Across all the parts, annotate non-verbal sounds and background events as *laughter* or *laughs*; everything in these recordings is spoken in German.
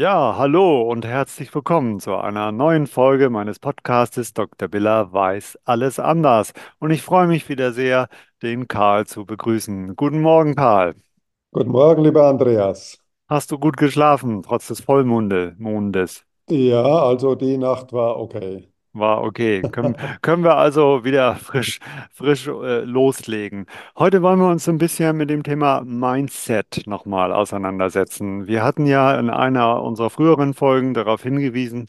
Ja, hallo und herzlich willkommen zu einer neuen Folge meines Podcastes Dr. Biller weiß alles anders. Und ich freue mich wieder sehr, den Karl zu begrüßen. Guten Morgen, Karl. Guten Morgen, lieber Andreas. Hast du gut geschlafen, trotz des Vollmonde- Mondes? Ja, also die Nacht war okay. War okay. Können, können wir also wieder frisch, frisch äh, loslegen. Heute wollen wir uns ein bisschen mit dem Thema Mindset nochmal auseinandersetzen. Wir hatten ja in einer unserer früheren Folgen darauf hingewiesen,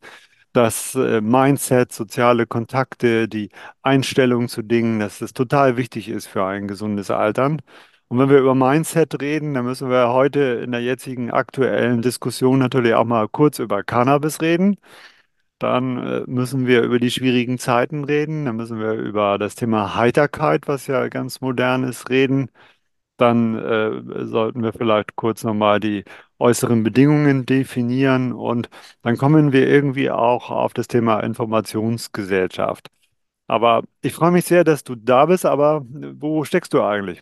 das äh, Mindset, soziale Kontakte, die Einstellung zu Dingen, dass es total wichtig ist für ein gesundes Altern. Und wenn wir über Mindset reden, dann müssen wir heute in der jetzigen aktuellen Diskussion natürlich auch mal kurz über Cannabis reden. Dann äh, müssen wir über die schwierigen Zeiten reden. Dann müssen wir über das Thema Heiterkeit, was ja ganz modern ist, reden. Dann äh, sollten wir vielleicht kurz nochmal die äußeren Bedingungen definieren und dann kommen wir irgendwie auch auf das Thema Informationsgesellschaft. Aber ich freue mich sehr, dass du da bist, aber äh, wo steckst du eigentlich?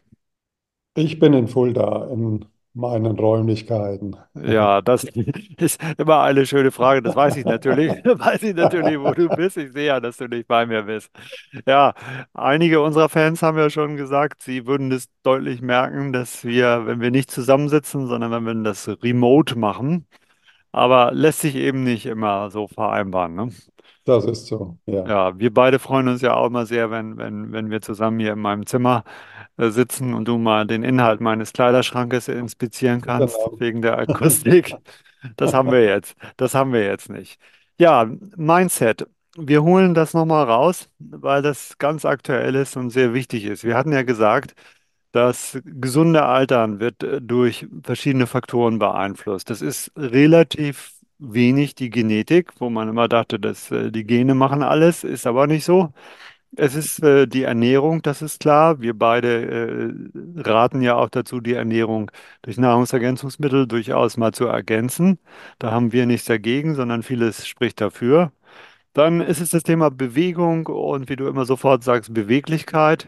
Ich bin in Fulda in meinen Räumlichkeiten. Ja, das *laughs* ist immer eine schöne Frage. Das weiß ich natürlich. *laughs* Weiß ich natürlich, wo du bist. Ich sehe ja, dass du nicht bei mir bist. Ja, einige unserer Fans haben ja schon gesagt, sie würden es deutlich merken, dass wir, wenn wir nicht zusammensitzen, sondern wenn wir das remote machen, aber lässt sich eben nicht immer so vereinbaren, ne? Das ist so, ja. Ja, wir beide freuen uns ja auch immer sehr, wenn, wenn, wenn wir zusammen hier in meinem Zimmer äh, sitzen und du mal den Inhalt meines Kleiderschrankes inspizieren kannst, Genau. wegen der *laughs* Akustik. Das haben wir jetzt. Das haben wir jetzt nicht. Ja, Mindset. Wir holen das nochmal raus, weil das ganz aktuell ist und sehr wichtig ist. Wir hatten ja gesagt, das gesunde Altern wird äh, durch verschiedene Faktoren beeinflusst. Das ist relativ wenig die Genetik, wo man immer dachte, dass äh, die Gene machen alles, ist aber nicht so. Es ist äh, die Ernährung, das ist klar. Wir beide äh, raten ja auch dazu, die Ernährung durch Nahrungsergänzungsmittel durchaus mal zu ergänzen. Da haben wir nichts dagegen, sondern vieles spricht dafür. Dann ist es das Thema Bewegung und wie du immer sofort sagst, Beweglichkeit.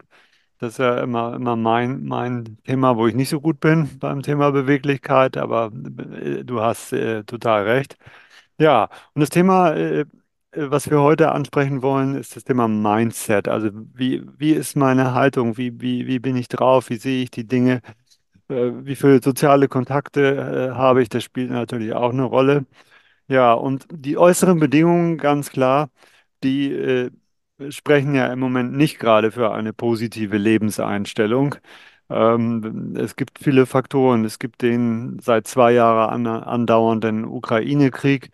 Das ist ja immer, immer mein, mein Thema, wo ich nicht so gut bin beim Thema Beweglichkeit, aber äh, du hast äh, total recht. Ja, und das Thema, äh, äh, was wir heute ansprechen wollen, ist das Thema Mindset. Also wie, wie ist meine Haltung? Wie, wie, wie bin ich drauf? Wie sehe ich die Dinge? Äh, wie viele soziale Kontakte äh, habe ich? Das spielt natürlich auch eine Rolle. Ja, und die äußeren Bedingungen, ganz klar, die äh, sprechen ja im Moment nicht gerade für eine positive Lebenseinstellung. Ähm, es gibt viele Faktoren. Es gibt den seit zwei Jahren an, andauernden Ukraine-Krieg.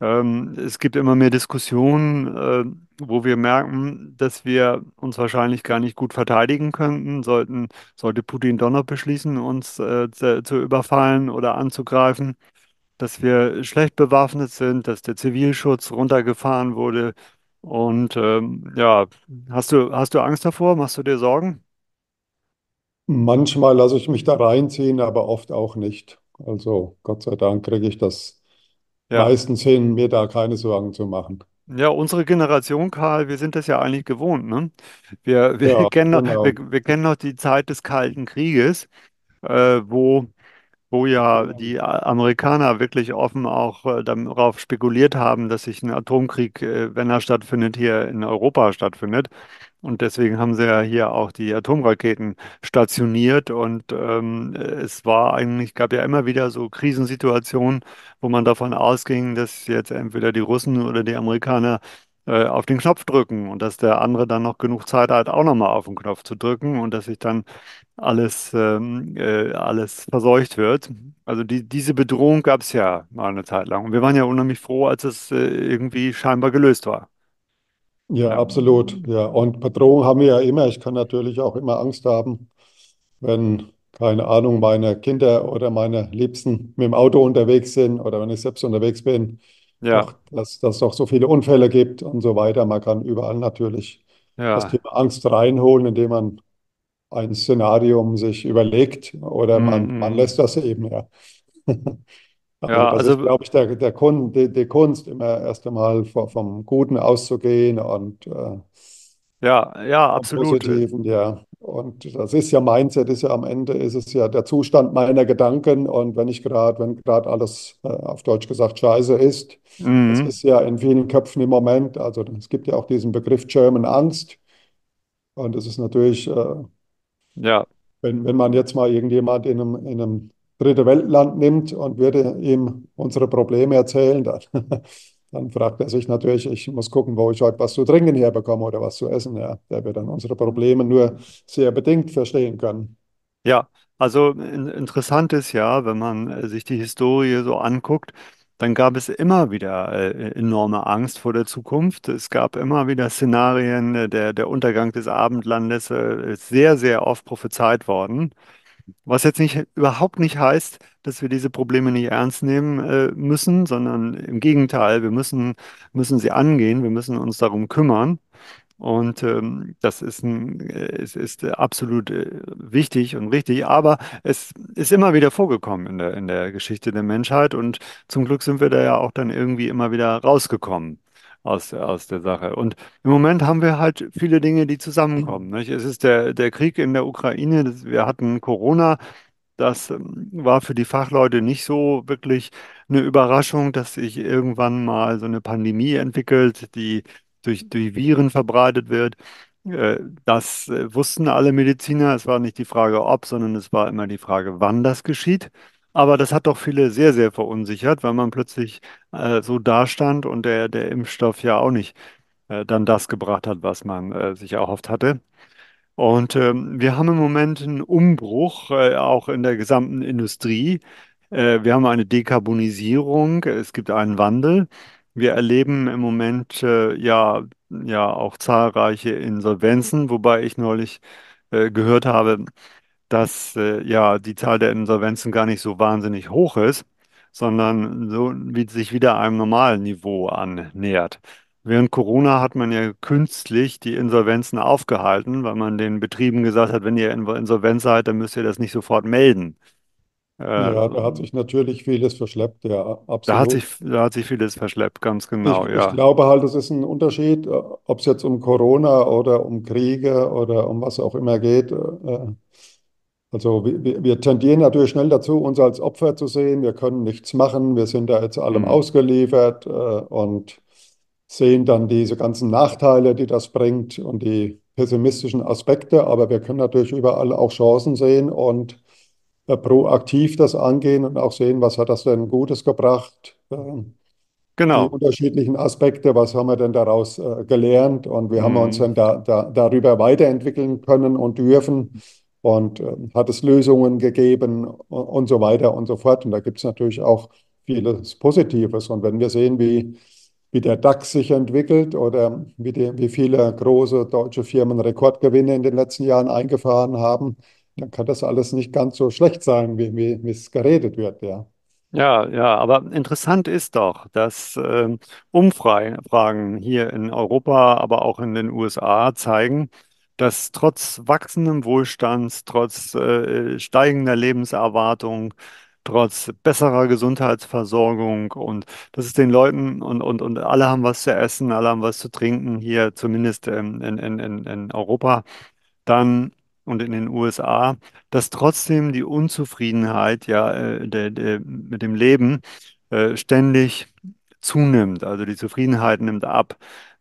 Ähm, es gibt immer mehr Diskussionen, äh, wo wir merken, dass wir uns wahrscheinlich gar nicht gut verteidigen könnten, sollten, sollte Putin doch noch beschließen, uns äh, zu, zu überfallen oder anzugreifen dass wir schlecht bewaffnet sind, dass der Zivilschutz runtergefahren wurde. Und ähm, ja, hast du, hast du Angst davor? Machst du dir Sorgen? Manchmal lasse ich mich da reinziehen, aber oft auch nicht. Also Gott sei Dank kriege ich das Ja. meistens hin, mir da keine Sorgen zu machen. Ja, unsere Generation, Karl, wir sind das ja eigentlich gewohnt, ne? Wir, wir Ja, *laughs* kennen noch, wir, genau. wir kennen noch die Zeit des Kalten Krieges, äh, wo wo ja die Amerikaner wirklich offen auch äh, darauf spekuliert haben, dass sich ein Atomkrieg, äh, wenn er stattfindet, hier in Europa stattfindet. Und deswegen haben sie ja hier auch die Atomraketen stationiert. Und ähm, es war eigentlich, gab ja immer wieder so Krisensituationen, wo man davon ausging, dass jetzt entweder die Russen oder die Amerikaner auf den Knopf drücken und dass der andere dann noch genug Zeit hat, auch nochmal auf den Knopf zu drücken und dass sich dann alles, ähm, äh, alles verseucht wird. Also die, diese Bedrohung gab es ja mal eine Zeit lang. Und wir waren ja unheimlich froh, als es äh, irgendwie scheinbar gelöst war. Ja, Ja. absolut. Ja, und Bedrohung haben wir ja immer. Ich kann natürlich auch immer Angst haben, wenn, keine Ahnung, meine Kinder oder meine Liebsten mit dem Auto unterwegs sind oder wenn ich selbst unterwegs bin, Ja, dass dass es doch so viele Unfälle gibt und so weiter. Man kann überall natürlich das ja. Thema Angst reinholen, indem man ein Szenarium sich überlegt oder Mm, man, man mm. lässt das eben, ja. *laughs* Also Ja, das ist, also glaube ich, der, der Kun, die, die Kunst, immer erst einmal vom, vom Guten auszugehen und äh, ja, ja, vom absolut. Positiven, ja. Und das ist ja Mindset, ist ja am Ende ist es ja der Zustand meiner Gedanken. Und wenn ich gerade, wenn gerade alles äh, auf Deutsch gesagt scheiße ist, das Mhm. ist ja in vielen Köpfen im Moment. Also es gibt ja auch diesen Begriff German Angst. Und es ist natürlich, äh, Ja, wenn, wenn man jetzt mal irgendjemand in einem, in einem dritte Weltland nimmt und würde ihm unsere Probleme erzählen, dann, *laughs* dann fragt er sich natürlich, ich muss gucken, wo ich heute was zu trinken herbekomme oder was zu essen. Ja, der wird dann unsere Probleme nur sehr bedingt verstehen können. ja. Also in, interessant ist ja, wenn man äh, sich die Historie so anguckt, dann gab es immer wieder äh, enorme Angst vor der Zukunft. Es gab immer wieder Szenarien, äh, der, der Untergang des Abendlandes äh, ist sehr, sehr oft prophezeit worden. Was jetzt nicht, überhaupt nicht heißt, dass wir diese Probleme nicht ernst nehmen äh, müssen, sondern im Gegenteil, wir müssen, müssen sie angehen, wir müssen uns darum kümmern. Und ähm, das ist, ein, äh, es ist äh, absolut äh, wichtig und richtig, aber es ist immer wieder vorgekommen in der, in der Geschichte der Menschheit und zum Glück sind wir da ja auch dann irgendwie immer wieder rausgekommen aus, aus der Sache. Und im Moment haben wir halt viele Dinge, die zusammenkommen. Nicht? Es ist der, der Krieg in der Ukraine, das, wir hatten Corona, das ähm, war für die Fachleute nicht so wirklich eine Überraschung, dass sich irgendwann mal so eine Pandemie entwickelt, die durch, durch Viren verbreitet wird. Äh, Das äh, wussten alle Mediziner. Es war nicht die Frage, ob, sondern es war immer die Frage, wann das geschieht. Aber das hat doch viele sehr, sehr verunsichert, weil man plötzlich äh, so dastand und der, der Impfstoff ja auch nicht äh, dann das gebracht hat, was man äh, sich erhofft hatte. Und ähm, wir haben im Moment einen Umbruch, äh, auch in der gesamten Industrie. Äh, wir haben eine Dekarbonisierung, es gibt einen Wandel. Wir erleben im Moment äh, ja, ja auch zahlreiche Insolvenzen, wobei ich neulich gehört habe, dass äh, ja die Zahl der Insolvenzen gar nicht so wahnsinnig hoch ist, sondern so wie sich wieder einem normalen Niveau annähert. Während Corona hat man ja künstlich die Insolvenzen aufgehalten, weil man den Betrieben gesagt hat, wenn ihr in- insolvent seid, dann müsst ihr das nicht sofort melden. Äh, Ja, da hat sich natürlich vieles verschleppt, ja, da hat absolut. sich, da hat sich vieles verschleppt, ganz genau, Ich, ich ja. glaube halt, es ist ein Unterschied, äh, ob es jetzt um Corona oder um Kriege oder um was auch immer geht. äh, Also wir, wir tendieren natürlich schnell dazu, uns als Opfer zu sehen. Wir können nichts machen, wir sind da jetzt allem Hm. ausgeliefert äh, und sehen dann diese ganzen Nachteile, die das bringt und die pessimistischen Aspekte. Aber wir können natürlich überall auch Chancen sehen und äh, proaktiv das angehen und auch sehen, was hat das denn Gutes gebracht. Äh, die Genau. unterschiedlichen Aspekte, was haben wir denn daraus äh, gelernt und wie haben wir uns Hm. denn da, da, darüber weiterentwickeln können und dürfen und äh, hat es Lösungen gegeben und, und so weiter und so fort. Und da gibt es natürlich auch vieles Positives. Und wenn wir sehen, wie, wie der DAX sich entwickelt oder wie, die, wie viele große deutsche Firmen Rekordgewinne in den letzten Jahren eingefahren haben, dann kann das alles nicht ganz so schlecht sein, wie, wie, es geredet wird, ja. Ja, ja, aber interessant ist doch, dass ähm, Umfragen hier in Europa, aber auch in den USA zeigen, dass trotz wachsendem Wohlstands, trotz äh, steigender Lebenserwartung, trotz besserer Gesundheitsversorgung und dass es den Leuten und, und, und alle haben was zu essen, alle haben was zu trinken, hier zumindest in, in, in, in Europa dann und in den USA, dass trotzdem die Unzufriedenheit ja äh, der, mit dem Leben äh, ständig zunimmt. Also die Zufriedenheit nimmt ab.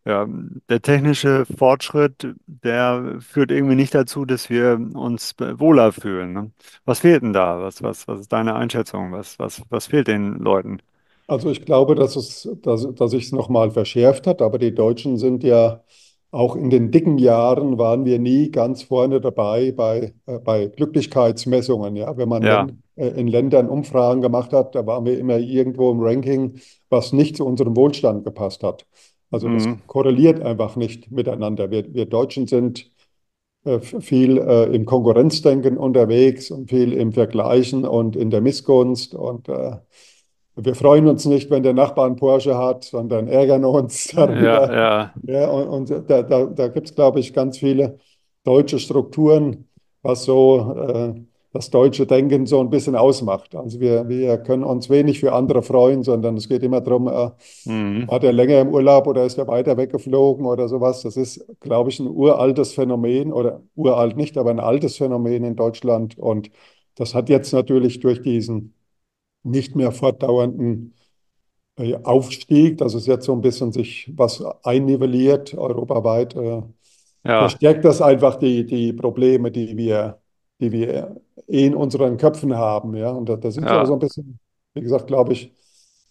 Ja, der technische Fortschritt, der führt irgendwie nicht dazu, dass wir uns wohler fühlen. Ne? Was fehlt denn da? Was, was, was ist deine Einschätzung? Was, was, was fehlt den Leuten? Also ich glaube, dass es, dass, dass sich es nochmal verschärft hat, aber die Deutschen sind ja auch in den dicken Jahren waren wir nie ganz vorne dabei bei, äh, bei Glücklichkeitsmessungen. Ja, wenn man Ja. Län- äh, in Ländern Umfragen gemacht hat, da waren wir immer irgendwo im Ranking, was nicht zu unserem Wohlstand gepasst hat. Also das Mhm. korreliert einfach nicht miteinander. Wir, wir Deutschen sind äh, viel äh, im Konkurrenzdenken unterwegs und viel im Vergleichen und in der Missgunst und äh, wir freuen uns nicht, wenn der Nachbar einen Porsche hat, sondern ärgern uns *laughs* Ja, darüber. ja. Ja, und, und da, da, da gibt es, glaube ich, ganz viele deutsche Strukturen, was so äh, das deutsche Denken so ein bisschen ausmacht. Also wir, wir können uns wenig für andere freuen, sondern es geht immer darum, äh, Mhm. war der länger im Urlaub oder ist er weiter weggeflogen oder sowas. Das ist, glaube ich, ein uraltes Phänomen oder uralt nicht, aber ein altes Phänomen in Deutschland. Und das hat jetzt natürlich durch diesen nicht mehr fortdauernden äh, Aufstieg, dass es jetzt so ein bisschen sich was einnivelliert europaweit, äh, Ja, verstärkt das einfach die, die Probleme, die wir, die wir eh in unseren Köpfen haben. Ja? Und das ist auch so ja, ein bisschen, wie gesagt, glaube ich,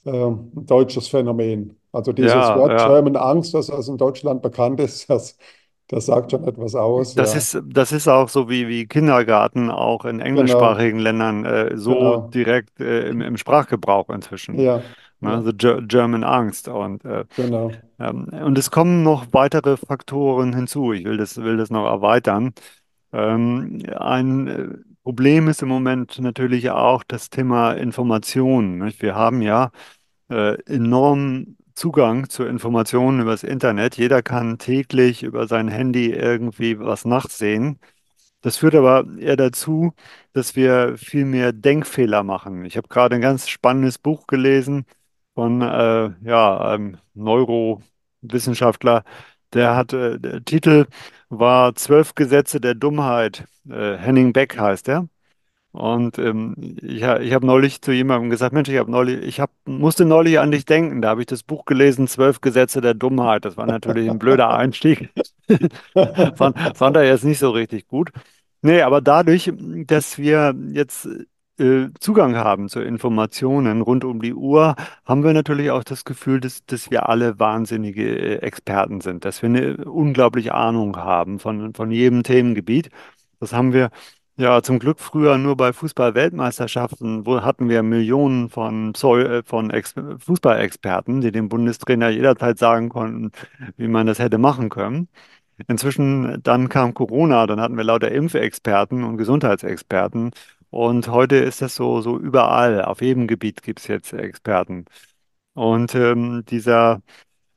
ähm, ein deutsches Phänomen. Also dieses ja, Wort ja. German Angst, das das in Deutschland bekannt ist, *laughs* das, das sagt schon etwas aus. Das Ja, ist, das ist auch so wie, wie Kindergarten auch in genau, englischsprachigen Ländern äh, so genau. direkt äh, im, im Sprachgebrauch inzwischen. Ja, ja, The Ger German Angst. Und, äh, genau. ähm, und es kommen noch weitere Faktoren hinzu. Ich will das, will das noch erweitern. Ähm, ein äh, Problem ist im Moment natürlich auch das Thema Informationen. Nicht? Wir haben ja äh, enormen Zugang zu Informationen über das Internet. Jeder kann täglich über sein Handy irgendwie was nachsehen. Das führt aber eher dazu, dass wir viel mehr Denkfehler machen. Ich habe gerade ein ganz spannendes Buch gelesen von äh, ja, einem Neurowissenschaftler. Der hat, äh, der Titel war Zwölf Gesetze der Dummheit. Äh, Henning Beck heißt er. Und ähm, ich, ich habe neulich zu jemandem gesagt, Mensch, ich habe neulich, ich hab, musste neulich an dich denken. Da habe ich das Buch gelesen, Zwölf Gesetze der Dummheit. Das war natürlich ein blöder Einstieg. *laughs* Fand, fand er jetzt nicht so richtig gut. Nee, aber dadurch, dass wir jetzt Zugang haben zu Informationen rund um die Uhr, haben wir natürlich auch das Gefühl, dass, dass wir alle wahnsinnige äh, Experten sind, dass wir eine unglaubliche Ahnung haben von, von jedem Themengebiet. Das haben wir ja zum Glück früher nur bei Fußball-Weltmeisterschaften, wo hatten wir Millionen von, Pseu äh, von Ex Fußballexperten, die dem Bundestrainer jederzeit sagen konnten, wie man das hätte machen können. Inzwischen, dann kam Corona, dann hatten wir lauter Impfexperten und Gesundheitsexperten. Und heute ist das so, so überall. Auf jedem Gebiet gibt es jetzt Experten. Und ähm, dieser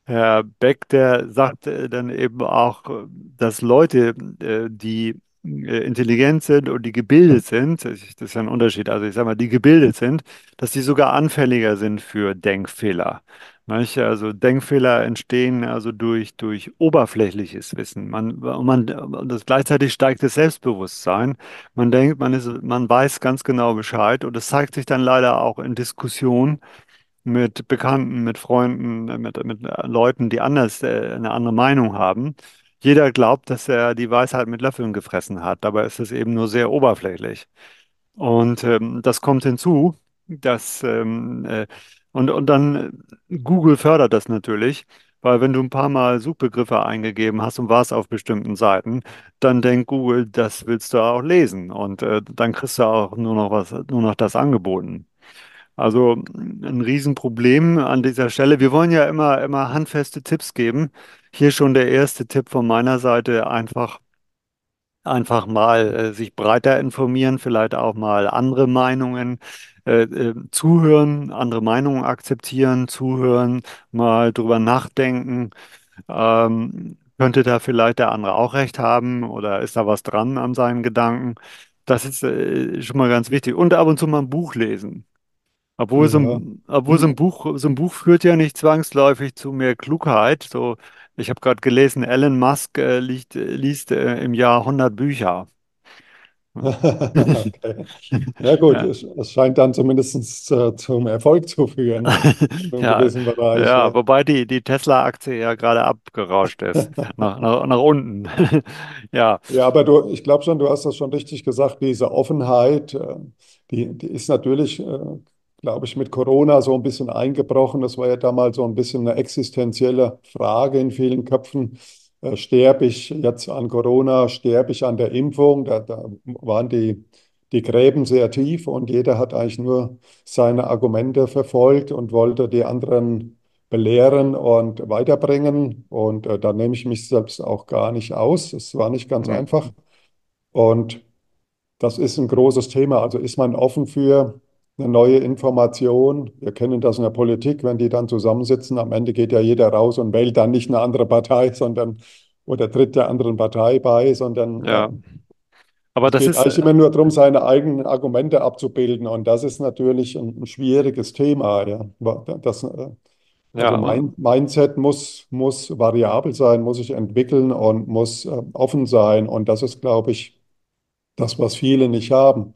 Herr Beck, der sagt äh, dann eben auch, äh, dass Leute, äh, die äh, intelligent sind und die gebildet sind, das ist ja ein Unterschied, also ich sage mal, die gebildet sind, dass die sogar anfälliger sind für Denkfehler. Manche, also Denkfehler entstehen also durch, durch oberflächliches Wissen. Man, man, das gleichzeitig steigt das Selbstbewusstsein. Man denkt, man ist, man weiß ganz genau Bescheid und es zeigt sich dann leider auch in Diskussionen mit Bekannten, mit Freunden, mit, mit Leuten, die anders, äh, eine andere Meinung haben. Jeder glaubt, dass er die Weisheit mit Löffeln gefressen hat. Dabei ist es eben nur sehr oberflächlich. Und ähm, das kommt hinzu, dass ähm, äh, und, und dann äh, Google fördert das natürlich, weil wenn du ein paar Mal Suchbegriffe eingegeben hast und warst auf bestimmten Seiten, dann denkt Google, das willst du auch lesen und äh, dann kriegst du auch nur noch was, nur noch das angeboten. Also ein Riesenproblem an dieser Stelle. Wir wollen ja immer, immer handfeste Tipps geben. Hier schon der erste Tipp von meiner Seite, einfach, einfach mal äh, sich breiter informieren, vielleicht auch mal andere Meinungen äh, äh, zuhören, andere Meinungen akzeptieren, zuhören, mal drüber nachdenken. Ähm, könnte da vielleicht der andere auch recht haben oder ist da was dran an seinen Gedanken? Das ist äh, schon mal ganz wichtig. Und ab und zu mal ein Buch lesen. Obwohl so Ja. ein, obwohl so ein Buch, so ein Buch führt ja nicht zwangsläufig zu mehr Klugheit. So, ich habe gerade gelesen, Elon Musk äh, liest, liest äh, im Jahr 100 Bücher. *laughs* Okay. Ja gut, Ja. es, es scheint dann zumindest äh, zum Erfolg zu führen, *laughs* Ja, Bereich. ja, Ja. wobei die, die Tesla-Aktie ja gerade abgerauscht ist, *laughs* nach, nach, nach unten. Ja, Ja, aber du, ich glaube schon, du hast das schon richtig gesagt, diese Offenheit, äh, die, die ist natürlich, äh, glaube ich, mit Corona so ein bisschen eingebrochen. Das war ja damals so ein bisschen eine existenzielle Frage in vielen Köpfen. Äh, sterbe ich jetzt an Corona, sterbe ich an der Impfung? Da, da waren die, die Gräben sehr tief und jeder hat eigentlich nur seine Argumente verfolgt und wollte die anderen belehren und weiterbringen. Und äh, da nehme ich mich selbst auch gar nicht aus. Es war nicht ganz hm, einfach. Und das ist ein großes Thema. Also ist man offen für eine neue Information? Wir kennen das in der Politik, wenn die dann zusammensitzen. Am Ende geht ja jeder raus und wählt dann nicht eine andere Partei, *laughs* sondern oder tritt der anderen Partei bei, sondern ja. Aber Es das geht ist, eigentlich immer nur darum, seine eigenen Argumente abzubilden. Und das ist natürlich ein, ein schwieriges Thema. Ja. Das, äh, also ja, mein Mindset muss, muss variabel sein, muss sich entwickeln und muss äh, offen sein. Und das ist, glaube ich, das, was viele nicht haben.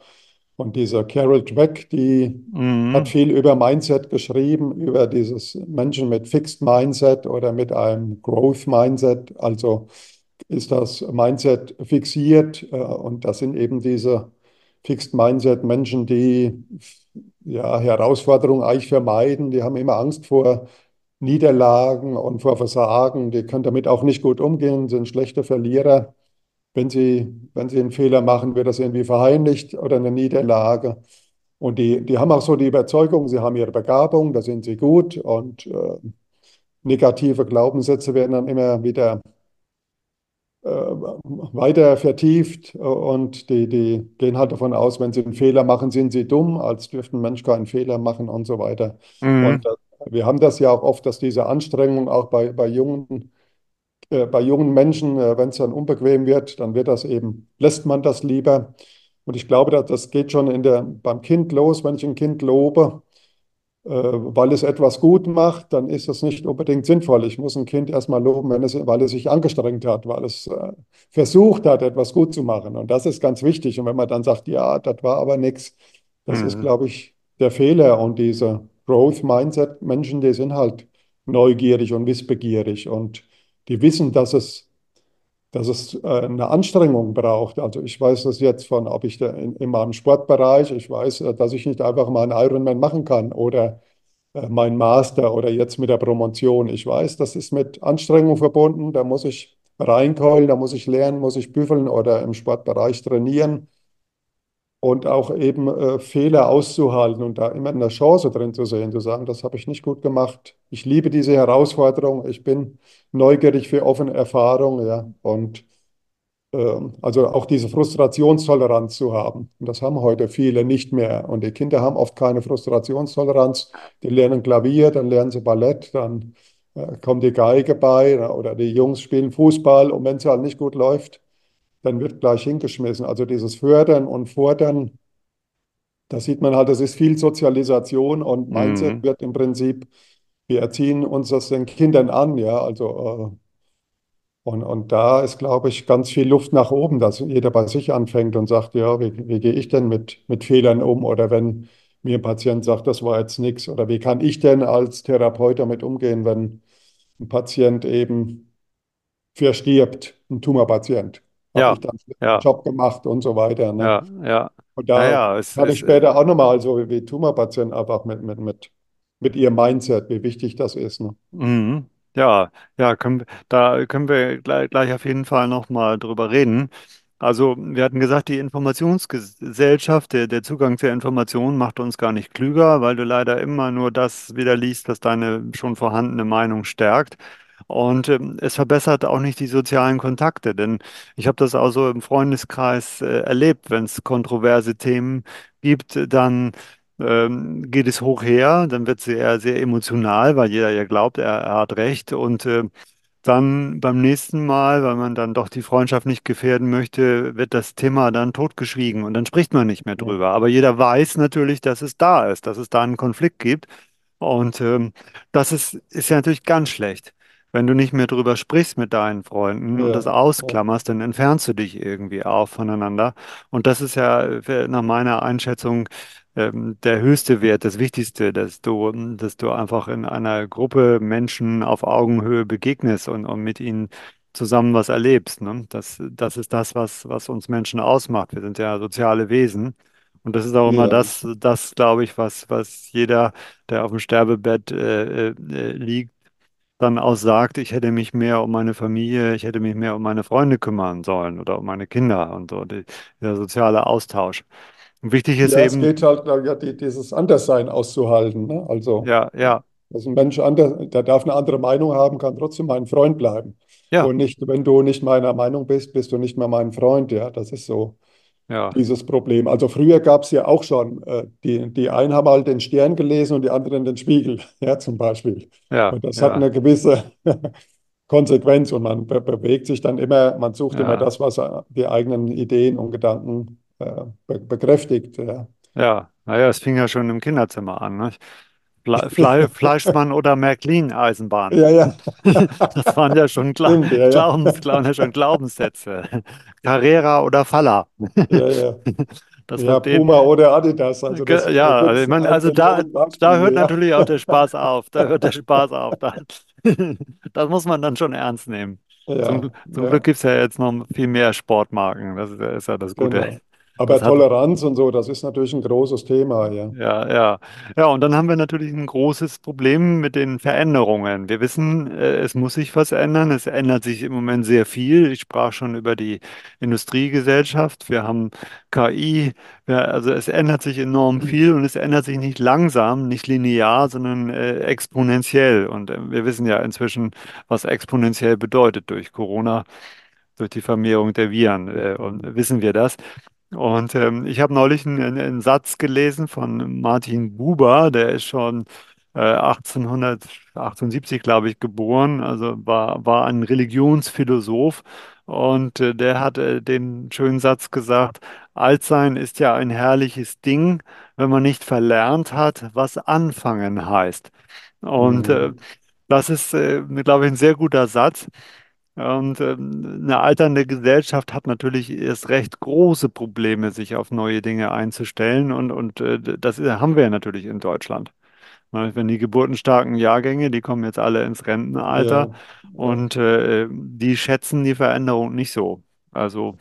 Und diese Carol Dweck, die hat mhm, viel über Mindset geschrieben, über dieses Menschen mit Fixed Mindset oder mit einem Growth Mindset. Also ist das Mindset fixiert äh, und das sind eben diese Fixed Mindset Menschen, die ja, Herausforderungen eigentlich vermeiden. Die haben immer Angst vor Niederlagen und vor Versagen. Die können damit auch nicht gut umgehen, sind schlechte Verlierer. Wenn sie, wenn sie einen Fehler machen, wird das irgendwie verheimlicht oder eine Niederlage. Und die, die haben auch so die Überzeugung, sie haben ihre Begabung, da sind sie gut und äh, negative Glaubenssätze werden dann immer wieder äh, weiter vertieft und die, die gehen halt davon aus, wenn sie einen Fehler machen, sind sie dumm, als dürfte ein Mensch keinen Fehler machen und so weiter. mhm, Und äh, wir haben das ja auch oft, dass diese Anstrengung auch bei, bei jungen, äh, bei jungen Menschen, äh, wenn es dann unbequem wird, dann wird das eben, lässt man das lieber. Und ich glaube, dass das geht schon in der, beim Kind los, wenn ich ein Kind lobe äh, weil es etwas gut macht, dann ist das nicht unbedingt sinnvoll. Ich muss ein Kind erstmal loben, wenn es, weil es sich angestrengt hat, weil es äh, versucht hat, etwas gut zu machen. Und das ist ganz wichtig. Und wenn man dann sagt, ja, das war aber nichts, das ist, mhm, glaube ich, der Fehler. Und diese Growth Mindset Menschen, die sind halt neugierig und wissbegierig und die wissen, dass es dass es äh, eine Anstrengung braucht. Also ich weiß das jetzt von, ob ich da in, in meinem Sportbereich, ich weiß, äh, dass ich nicht einfach mal einen Ironman machen kann oder äh, mein Master oder jetzt mit der Promotion. Ich weiß, das ist mit Anstrengung verbunden. Da muss ich reinkeulen, da muss ich lernen, muss ich büffeln oder im Sportbereich trainieren und auch eben äh, Fehler auszuhalten und da immer eine Chance drin zu sehen, zu sagen, das habe ich nicht gut gemacht. Ich liebe diese Herausforderung. Ich bin neugierig für offene Erfahrung, ja, und ähm, Also auch diese Frustrationstoleranz zu haben. Und das haben heute viele nicht mehr. Und die Kinder haben oft keine Frustrationstoleranz. Die lernen Klavier, dann lernen sie Ballett, dann äh, kommt die Geige bei oder die Jungs spielen Fußball. Und wenn es halt nicht gut läuft, dann wird gleich hingeschmissen. Also dieses Fördern und Fordern, da sieht man halt, das ist viel Sozialisation und Mindset mhm. wird im Prinzip, wir erziehen uns das den Kindern an, ja, also äh, und, und da ist, glaube ich, ganz viel Luft nach oben, dass jeder bei sich anfängt und sagt, ja, wie, wie gehe ich denn mit, mit Fehlern um? Oder wenn mir ein Patient sagt, das war jetzt nichts. Oder wie kann ich denn als Therapeut damit umgehen, wenn ein Patient eben verstirbt, ein Tumorpatient? Habe Ja, ich dann einen ja, Job gemacht und so weiter. Ne? ja, ja. Und da ja, es habe ich äh, später auch nochmal so wie Tumorpatienten einfach mit, mit, mit, mit ihrem Mindset, wie wichtig das ist. Ne? Mhm. Ja, ja, können, da können wir gleich, gleich auf jeden Fall nochmal drüber reden. Also, wir hatten gesagt, die Informationsgesellschaft, der, der Zugang zur Information macht uns gar nicht klüger, weil du leider immer nur das wieder liest, was deine schon vorhandene Meinung stärkt. Und ähm, es verbessert auch nicht die sozialen Kontakte, denn ich habe das auch so im Freundeskreis äh, erlebt, wenn es kontroverse Themen gibt, dann ähm, geht es hoch her, dann wird sie eher sehr emotional, weil jeder ja glaubt, er, er hat recht. Und äh, dann beim nächsten Mal, weil man dann doch die Freundschaft nicht gefährden möchte, wird das Thema dann totgeschwiegen und dann spricht man nicht mehr drüber. Aber jeder weiß natürlich, dass es da ist, dass es da einen Konflikt gibt. Und ähm, das ist, ist ja natürlich ganz schlecht. Wenn du nicht mehr drüber sprichst mit deinen Freunden und das ja, ja, ausklammerst, dann entfernst du dich irgendwie auch voneinander. Und das ist ja äh, nach meiner Einschätzung ähm, der höchste Wert, das Wichtigste, dass du, dass du einfach in einer Gruppe Menschen auf Augenhöhe begegnest und, und mit ihnen zusammen was erlebst. Ne? Das, das ist das, was, was uns Menschen ausmacht. Wir sind ja soziale Wesen. Und das ist auch immer ja. das, das, glaube ich, was, was jeder, der auf dem Sterbebett äh, äh, äh, liegt, dann auch sagt, ich hätte mich mehr um meine Familie, ich hätte mich mehr um meine Freunde kümmern sollen oder um meine Kinder und so, die, der soziale Austausch. Und wichtig ist Ja, es eben, geht halt, ja, die, dieses Anderssein auszuhalten. Ne? Also, ja, ja, dass ein Mensch anders, der darf eine andere Meinung haben, kann trotzdem mein Freund bleiben. ja, Und nicht, wenn du nicht meiner Meinung bist, bist du nicht mehr mein Freund. Ja, das ist so ja, dieses Problem. Also früher gab es ja auch schon, äh, die, die einen haben halt den Stern gelesen und die anderen den Spiegel, *laughs* ja, zum Beispiel. ja, Und das hat ja, eine gewisse *laughs* Konsequenz und man be bewegt sich dann immer, man sucht immer Ja, das, was äh, die eigenen Ideen und Gedanken äh, be bekräftigt. Ja. ja. Naja, es fing ja schon im Kinderzimmer an, ne? Fle *laughs* Fle Fleischmann oder Märklin-Eisenbahn. Ja, ja. *laughs* Das waren ja schon Gla Stimmt, ja. Glaubens, ja schon Glaubenssätze. Carrera oder Falla. Ja, ja. *laughs* Das Ja, den, Puma oder Adidas, also das, ja, also ich meine, also da, da hört ja. natürlich auch der Spaß auf. Da hört der Spaß auf. Da, das muss man dann schon ernst nehmen. Zum, Ja, zum Glück ja. gibt es ja jetzt noch viel mehr Sportmarken. Das ist, ja- ist ja das Gute. Genau. Aber Das hat, Toleranz und so, das ist natürlich ein großes Thema, ja. Ja, ja. Ja, und dann haben wir natürlich ein großes Problem mit den Veränderungen. Wir wissen, äh, es muss sich was ändern. Es ändert sich im Moment sehr viel. Ich sprach schon über die Industriegesellschaft. Wir haben KI. Wir, also es ändert sich enorm viel und es ändert sich nicht langsam, nicht linear, sondern äh, exponentiell. Und äh, wir wissen ja inzwischen, was exponentiell bedeutet durch Corona, durch die Vermehrung der Viren. Äh, und wissen wir das. Und ähm, ich habe neulich einen, einen Satz gelesen von Martin Buber, der ist schon äh, 1878, glaube ich, geboren, also war, war ein Religionsphilosoph und äh, der hat äh, den schönen Satz gesagt, Altsein ist ja ein herrliches Ding, wenn man nicht verlernt hat, was anfangen heißt. Und äh, Mhm. das ist, äh, glaube ich, ein sehr guter Satz. Und ähm, eine alternde Gesellschaft hat natürlich erst recht große Probleme, sich auf neue Dinge einzustellen. Und, und äh, das haben wir ja natürlich in Deutschland. Ne, Wenn die geburtenstarken Jahrgänge, die kommen jetzt alle ins Rentenalter ja. und äh, die schätzen die Veränderung nicht so. Also,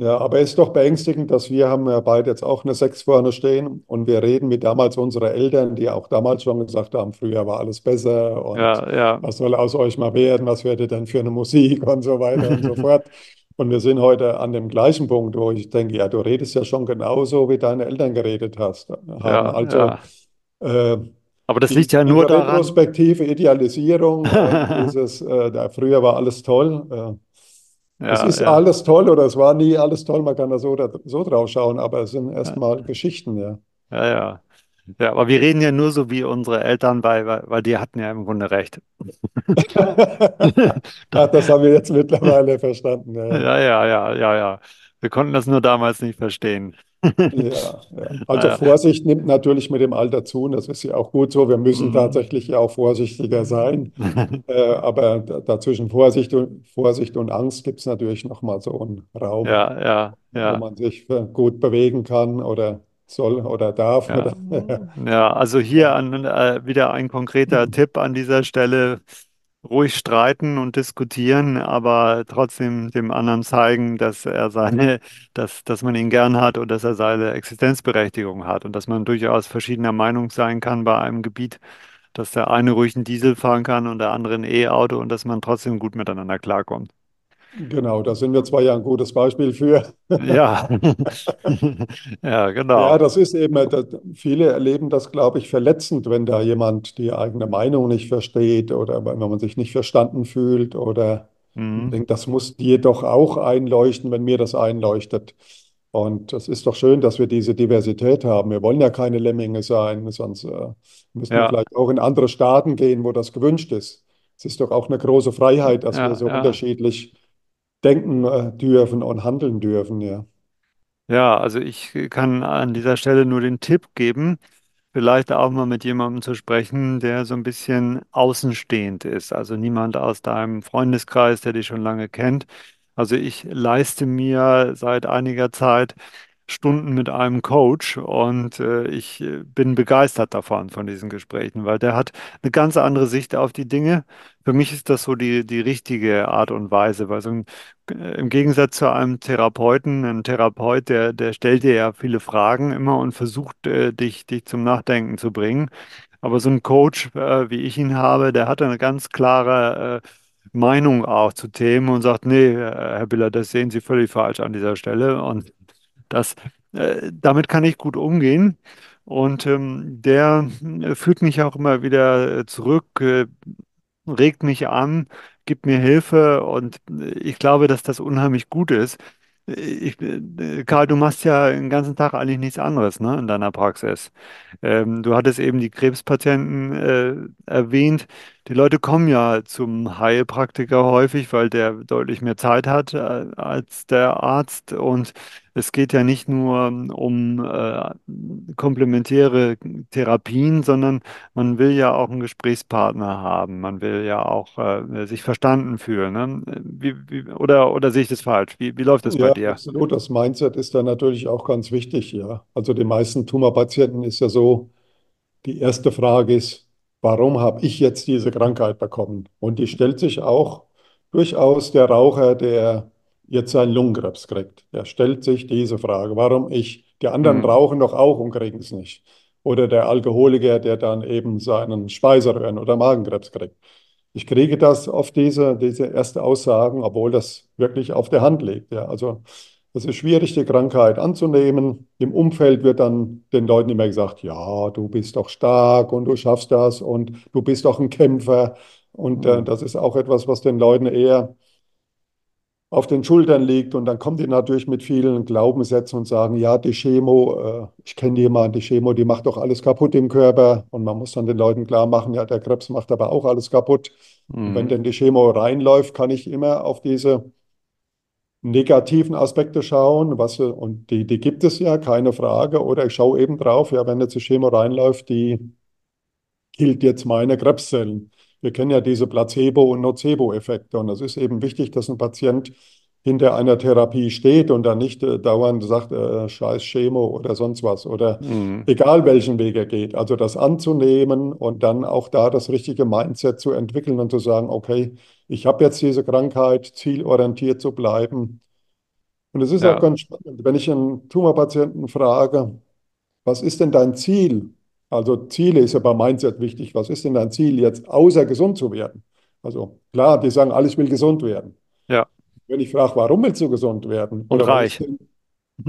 Ja, aber es ist doch beängstigend, dass wir haben ja beide jetzt auch eine Sechs vorne stehen und wir reden mit damals unsere Eltern, die auch damals schon gesagt haben, früher war alles besser und ja, ja, was soll aus euch mal werden, was werdet denn für eine Musik und so weiter und so *laughs* fort. Und wir sind heute an dem gleichen Punkt, wo ich denke, ja, du redest ja schon genauso, wie deine Eltern geredet hast, haben. ja, Also ja. äh, Aber das liegt ja nur daran. retrospektive Idealisierung, äh, *laughs* dieses, äh, da früher war alles toll. Äh, es Ja, ist ja, alles toll oder es war nie alles toll, man kann da so, da, so drauf schauen, aber es sind ja, erstmal Geschichten, ja. ja, ja. Ja, aber wir reden ja nur so wie unsere Eltern, weil, weil, weil die hatten ja im Grunde recht. *laughs* Ach, das haben wir jetzt mittlerweile verstanden. Ja, Ja, ja, ja, ja, ja. Wir konnten das nur damals nicht verstehen. Ja, ja. *laughs* Also Naja. Vorsicht nimmt natürlich mit dem Alter zu und das ist ja auch gut so. Wir müssen Mhm. tatsächlich ja auch vorsichtiger sein. *laughs* Äh, aber da- dazwischen Vorsicht und, Vorsicht und Angst gibt es natürlich nochmal so einen Raum, Ja, ja, wo ja, man sich äh, gut bewegen kann oder soll oder darf. ja. Oder, *laughs* Ja, also hier an, äh, wieder ein konkreter Tipp an dieser Stelle. Ruhig streiten und diskutieren, aber trotzdem dem anderen zeigen, dass er seine, *laughs* dass, dass man ihn gern hat und dass er seine Existenzberechtigung hat und dass man durchaus verschiedener Meinung sein kann bei einem Gebiet, dass der eine ruhig einen Diesel fahren kann und der andere ein E-Auto und dass man trotzdem gut miteinander klarkommt. Genau, da sind wir zwar ja ein gutes Beispiel für. *laughs* Ja, ja, *laughs* Ja, genau. das ist eben, äh, viele erleben das, glaube ich, verletzend, wenn da jemand die eigene Meinung nicht versteht oder wenn man sich nicht verstanden fühlt oder Mhm. denkt, das muss dir doch auch einleuchten, wenn mir das einleuchtet. Und das ist doch schön, dass wir diese Diversität haben. Wir wollen ja keine Lemminge sein, sonst äh, müssen wir Ja, vielleicht auch in andere Staaten gehen, wo das gewünscht ist. Es ist doch auch eine große Freiheit, dass wir ja, so ja. unterschiedlich denken äh, dürfen und handeln dürfen, ja. Ja, also ich kann an dieser Stelle nur den Tipp geben, vielleicht auch mal mit jemandem zu sprechen, der so ein bisschen außenstehend ist. Also niemand aus deinem Freundeskreis, der dich schon lange kennt. Also ich leiste mir seit einiger Zeit Stunden mit einem Coach und äh, ich äh, bin begeistert davon, von diesen Gesprächen, weil der hat eine ganz andere Sicht auf die Dinge. Für mich ist das so die, die richtige Art und Weise, weil so ein, äh, im Gegensatz zu einem Therapeuten, ein Therapeut, der, der stellt dir ja viele Fragen immer und versucht, äh, dich, dich zum Nachdenken zu bringen. Aber so ein Coach, äh, wie ich ihn habe, der hat eine ganz klare äh, Meinung auch zu Themen und sagt, nee, Herr Biller, das sehen Sie völlig falsch an dieser Stelle. Und das, äh, damit kann ich gut umgehen. Und ähm, der äh, führt mich auch immer wieder zurück, äh, regt mich an, gibt mir Hilfe und äh, ich glaube, dass das unheimlich gut ist. Äh, Ich, Karl, du machst ja den ganzen Tag eigentlich nichts anderes, ne, in deiner Praxis. Ähm, du hattest eben die Krebspatienten äh, erwähnt, die Leute kommen ja zum Heilpraktiker häufig, weil der deutlich mehr Zeit hat äh, als der Arzt. Und es geht ja nicht nur um äh, komplementäre Therapien, sondern man will ja auch einen Gesprächspartner haben. Man will ja auch äh, sich verstanden fühlen. Ne? Wie, wie, oder, oder sehe ich das falsch? Wie, wie läuft das bei Ja, dir? absolut. Das Mindset ist da natürlich auch ganz wichtig, ja. Also den meisten Tumorpatienten ist ja so, Die erste Frage ist, warum habe ich jetzt diese Krankheit bekommen? Und die stellt sich auch durchaus der Raucher, der jetzt seinen Lungenkrebs kriegt. Der stellt sich diese Frage, warum ich? Die anderen Hm, rauchen doch auch und kriegen es nicht. Oder der Alkoholiker, der dann eben seinen Speiseröhren- oder Magenkrebs kriegt. Ich kriege das auf diese, diese erste Aussagen, obwohl das wirklich auf der Hand liegt. Ja, also es ist schwierig, die Krankheit anzunehmen. Im Umfeld wird dann den Leuten immer gesagt, ja, du bist doch stark und du schaffst das und du bist doch ein Kämpfer. Und äh, hm, das ist auch etwas, was den Leuten eher auf den Schultern liegt. Und dann kommen die natürlich mit vielen Glaubenssätzen und sagen, ja, die Chemo, äh, ich kenne jemanden, die Chemo, die macht doch alles kaputt im Körper. Und man muss dann den Leuten klar machen, ja, der Krebs macht aber auch alles kaputt. Und wenn denn die Chemo reinläuft, kann ich immer auf diese negativen Aspekte schauen, was, und die, die gibt es ja, keine Frage. Oder ich schaue eben drauf, ja, wenn jetzt die Chemo reinläuft, die killt jetzt meine Krebszellen. Wir kennen ja diese Placebo- und Nocebo-Effekte. Und es ist eben wichtig, dass ein Patient hinter einer Therapie steht und dann nicht äh, dauernd sagt, äh, scheiß Chemo oder sonst was. Oder hm. egal welchen Weg er geht. Also das anzunehmen und dann auch da das richtige Mindset zu entwickeln und zu sagen, okay, ich habe jetzt diese Krankheit, zielorientiert zu bleiben. Und es ist auch Ja, ganz spannend, wenn ich einen Tumorpatienten frage, was ist denn dein Ziel? Also Ziele ist ja bei Mindset wichtig. Was ist denn dein Ziel jetzt, außer gesund zu werden? Also klar, die sagen, alles will gesund werden. ja. Wenn ich frage, warum willst du gesund werden? Und reich. Mhm.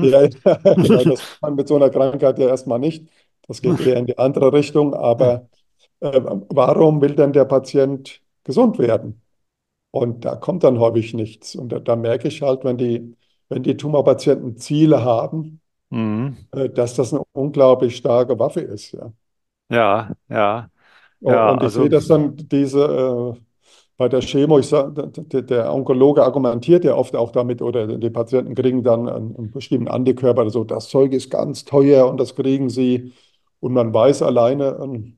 ja, ja, *laughs* das kann man mit so einer Krankheit ja erstmal nicht. Das geht eher in die andere Richtung. Aber äh, warum will denn der Patient gesund werden? Und da kommt dann häufig nichts. Und da, da merke ich halt, wenn die, wenn die Tumorpatienten Ziele haben, Mhm. äh, dass das eine unglaublich starke Waffe ist. Ja. Ja, ja, Oh, ja, Und ich sehe also, das dann, diese, äh, bei der Chemo, ich sag, der, der Onkologe argumentiert ja oft auch damit, oder die Patienten kriegen dann einen, bestimmten Antikörper oder so, das Zeug ist ganz teuer und das kriegen sie. Und man weiß alleine, ähm,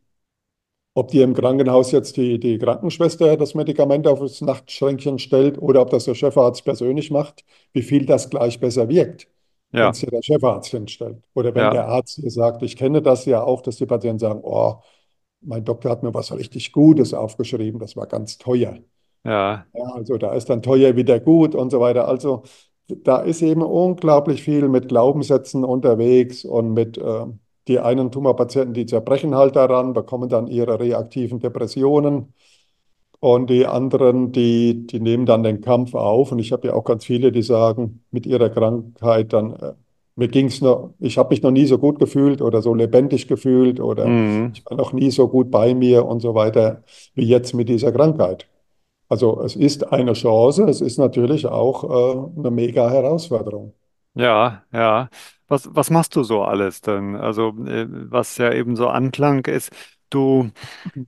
ob dir im Krankenhaus jetzt die, die Krankenschwester das Medikament auf das Nachtschränkchen stellt oder ob das der Chefarzt persönlich macht, wie viel das gleich besser wirkt, wenn ja, es dir der Chefarzt hinstellt. Oder wenn ja, der Arzt dir sagt, ich kenne das ja auch, dass die Patienten sagen, oh, mein Doktor hat mir was richtig Gutes aufgeschrieben, das war ganz teuer. ja, Ja, also da ist dann teuer wieder gut und so weiter. Also da ist eben unglaublich viel mit Glaubenssätzen unterwegs und mit äh, die einen Tumorpatienten, die zerbrechen halt daran, bekommen dann ihre reaktiven Depressionen und die anderen, die, die nehmen dann den Kampf auf. Und ich habe ja auch ganz viele, die sagen, mit ihrer Krankheit dann, äh, mir ging es noch, ich habe mich noch nie so gut gefühlt oder so lebendig gefühlt oder mhm. ich war noch nie so gut bei mir und so weiter wie jetzt mit dieser Krankheit. Also es ist eine Chance, es ist natürlich auch äh, eine mega Herausforderung. Ja, ja. Was, was machst du so alles denn? Also, äh, was ja eben so Anklang ist, du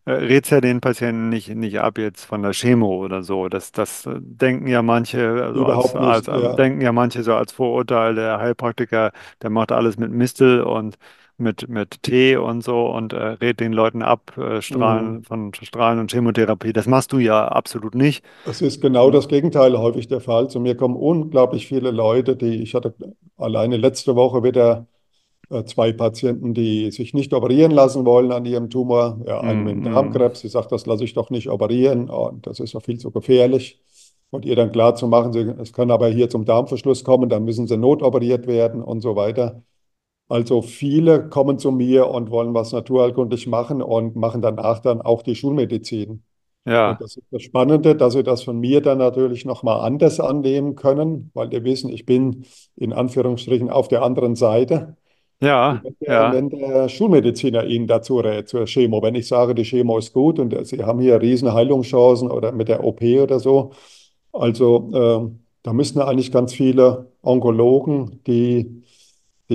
äh, rätst ja den Patienten nicht, nicht ab jetzt von der Chemo oder so. Das, das denken ja manche, also als, Überhaupt als, nicht, ja. denken ja manche so als Vorurteil, der Heilpraktiker, der macht alles mit Mistel und mit, mit Tee und so und äh, rät den Leuten ab, äh, Strahlen Mhm. von Strahlen und Chemotherapie. Das machst du ja absolut nicht. Es ist genau das Gegenteil häufig der Fall. Zu mir kommen unglaublich viele Leute, die, ich hatte alleine letzte Woche wieder zwei Patienten, die sich nicht operieren lassen wollen an ihrem Tumor. Ja, eine mit dem Mm, Darmkrebs, sie sagt, das lasse ich doch nicht operieren und das ist doch viel zu gefährlich. Und ihr dann klar zu machen, sie, es kann aber hier zum Darmverschluss kommen, dann müssen sie notoperiert werden und so weiter. Also viele kommen zu mir und wollen was naturheilkundlich machen und machen danach dann auch die Schulmedizin. Und ja, das ist das Spannende, dass sie das von mir dann natürlich nochmal anders annehmen können, weil die wissen, ich bin in Anführungsstrichen auf der anderen Seite. Ja, Wenn der, ja, wenn der Schulmediziner Ihnen dazu rät, zur Chemo, wenn ich sage, die Chemo ist gut und Sie haben hier riesen Heilungschancen oder mit der OP oder so, also äh, da müssten eigentlich ganz viele Onkologen, die